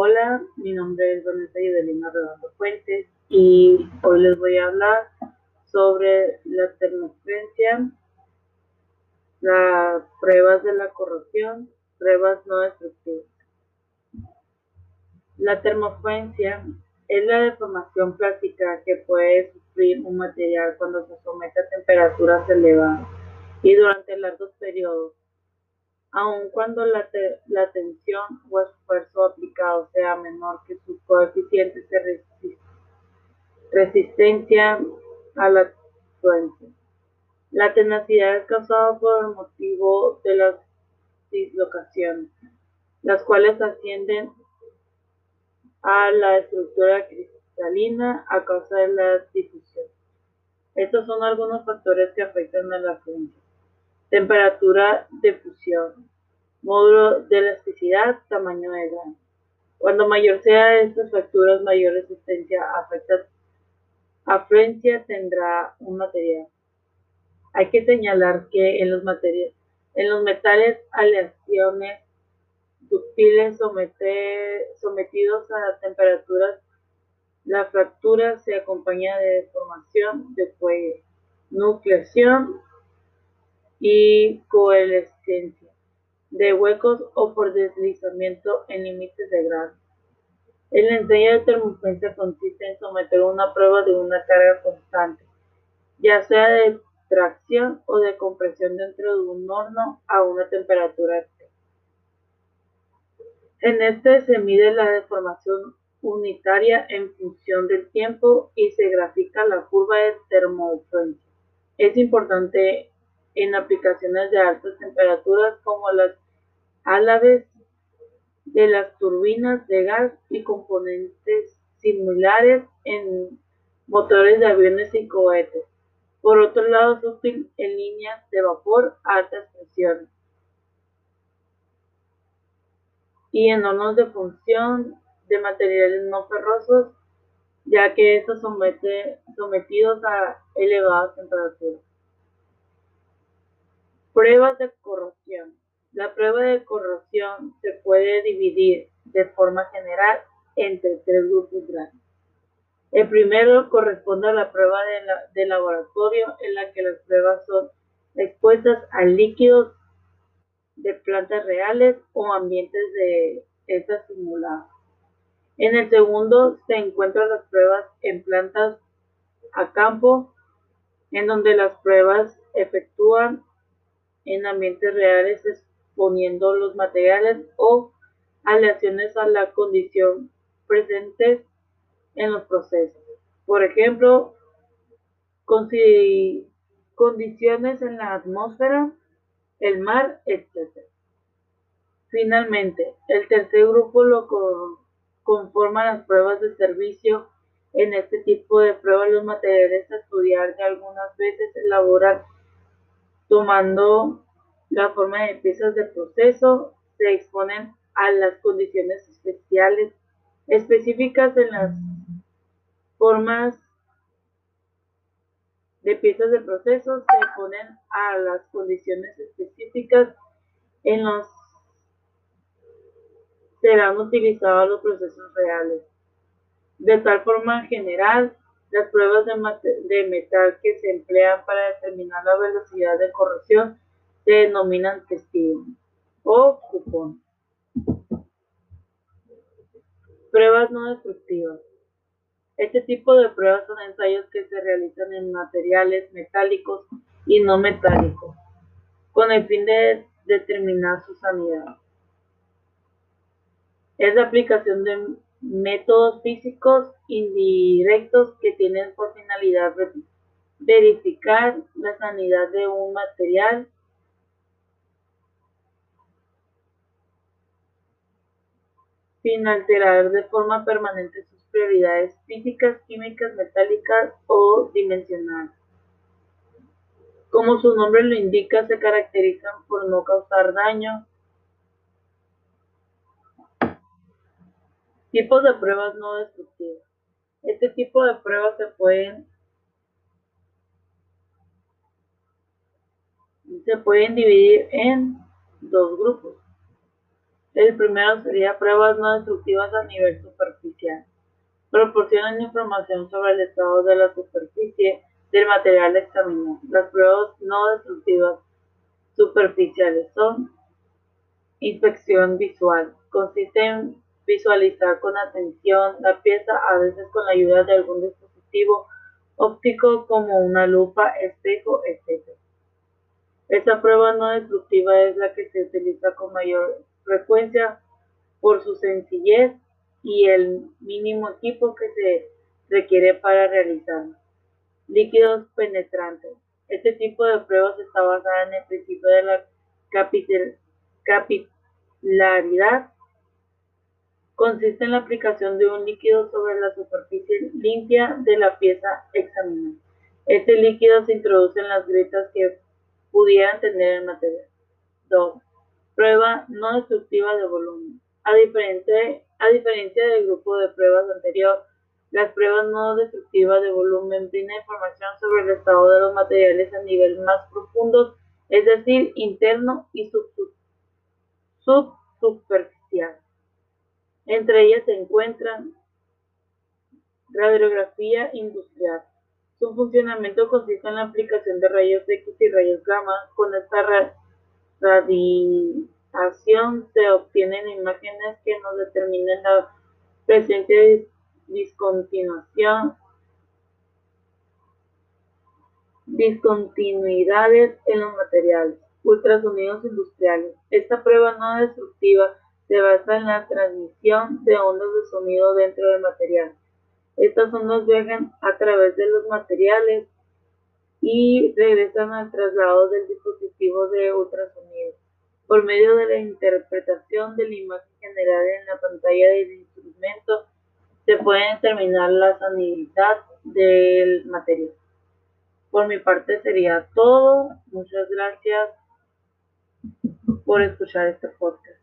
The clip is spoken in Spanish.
Hola, mi nombre es Vanessa Yudelina Redondo Fuentes y hoy les voy a hablar sobre la termofrencia, las pruebas de la corrosión, pruebas no destructivas. La termofrencia es la deformación plástica que puede sufrir un material cuando se somete a temperaturas elevadas y durante largos periodos aun cuando la, tensión o esfuerzo aplicado sea menor que su coeficiente de resistencia a la influencia. La tenacidad es causada por el motivo de las dislocaciones, las cuales ascienden a la estructura cristalina a causa de la difusión. Estos son algunos factores que afectan a la fuente temperatura de fusión, módulo de elasticidad, tamaño de gas. Cuando mayor sea estas facturas, mayor resistencia afecta afluencia tendrá un material. Hay que señalar que en los, materiales, en los metales aleaciones ductiles sometidos a temperaturas, la fractura se acompaña de deformación de cuello, nucleación y coalescencia de huecos o por deslizamiento en límites de grado. El ensayo de termofrencia consiste en someter una prueba de una carga constante, ya sea de tracción o de compresión dentro de un horno a una temperatura extrema. En este se mide la deformación unitaria en función del tiempo y se grafica la curva de termofrencia. Es importante en aplicaciones de altas temperaturas como las alaves de las turbinas de gas y componentes similares en motores de aviones y cohetes. Por otro lado, es útil en líneas de vapor a altas presiones y en hornos de función de materiales no ferrosos, ya que estos son sometidos a elevadas temperaturas. Pruebas de corrosión. La prueba de corrosión se puede dividir de forma general entre tres grupos grandes. El primero corresponde a la prueba de, laboratorio en la que las pruebas son expuestas a líquidos de plantas reales o ambientes de estas simuladas. En el segundo se encuentran las pruebas en plantas a campo, en donde las pruebas efectúan en ambientes reales exponiendo los materiales o aleaciones a la condición presente en los procesos. Por ejemplo, condiciones en la atmósfera, el mar, etc. Finalmente, el tercer grupo lo conforman las pruebas de servicio. En este tipo de pruebas los materiales a estudiar algunas veces elaboran tomando la forma de piezas de proceso, se exponen a las condiciones especiales específicas en las formas de piezas de proceso, se exponen a las condiciones específicas en los serán utilizados los procesos reales. De tal forma en general, las pruebas de, metal que se emplean para determinar la velocidad de corrosión se denominan testigo o cupón. Pruebas no destructivas. Este tipo de pruebas son ensayos que se realizan en materiales metálicos y no metálicos, con el fin de determinar su sanidad. Es la aplicación de métodos físicos indirectos que tienen por finalidad verificar la sanidad de un material sin alterar de forma permanente sus propiedades físicas, químicas, metálicas o dimensionales. Como su nombre lo indica, se caracterizan por no causar daño, Tipos de pruebas no destructivas. Este tipo de pruebas se pueden se pueden dividir en dos grupos. El primero sería pruebas no destructivas a nivel superficial. Proporcionan información sobre el estado de la superficie del material examinado. Las pruebas no destructivas superficiales son inspección visual. Consiste en visualizar con atención la pieza, a veces con la ayuda de algún dispositivo óptico como una lupa, espejo, etc. Esta prueba no destructiva es la que se utiliza con mayor frecuencia por su sencillez y el mínimo equipo que se requiere para realizarla. Líquidos penetrantes. Este tipo de pruebas está basada en el principio de la capilaridad. Consiste en la aplicación de un líquido sobre la superficie limpia de la pieza examinada. Este líquido se introduce en las grietas que pudieran tener el material. 2. Prueba no destructiva de volumen. A, diferencia del grupo de pruebas anterior, las pruebas no destructivas de volumen brindan información sobre el estado de los materiales a nivel más profundo, es decir, interno y subsuperficial. Entre ellas se encuentran radiografía industrial. Su funcionamiento consiste en la aplicación de rayos X y rayos gamma. Con esta radiación se obtienen imágenes que nos determinan la presencia de discontinuidades en los materiales. Ultrasonidos industriales. Esta prueba no destructiva se basa en la transmisión de ondas de sonido dentro del material. Estas ondas viajan a través de los materiales y regresan al traslado del dispositivo de ultrasonido. Por medio de la interpretación de la imagen generada en la pantalla del instrumento, se puede determinar la sanidad del material. Por mi parte sería todo. Muchas gracias por escuchar este podcast.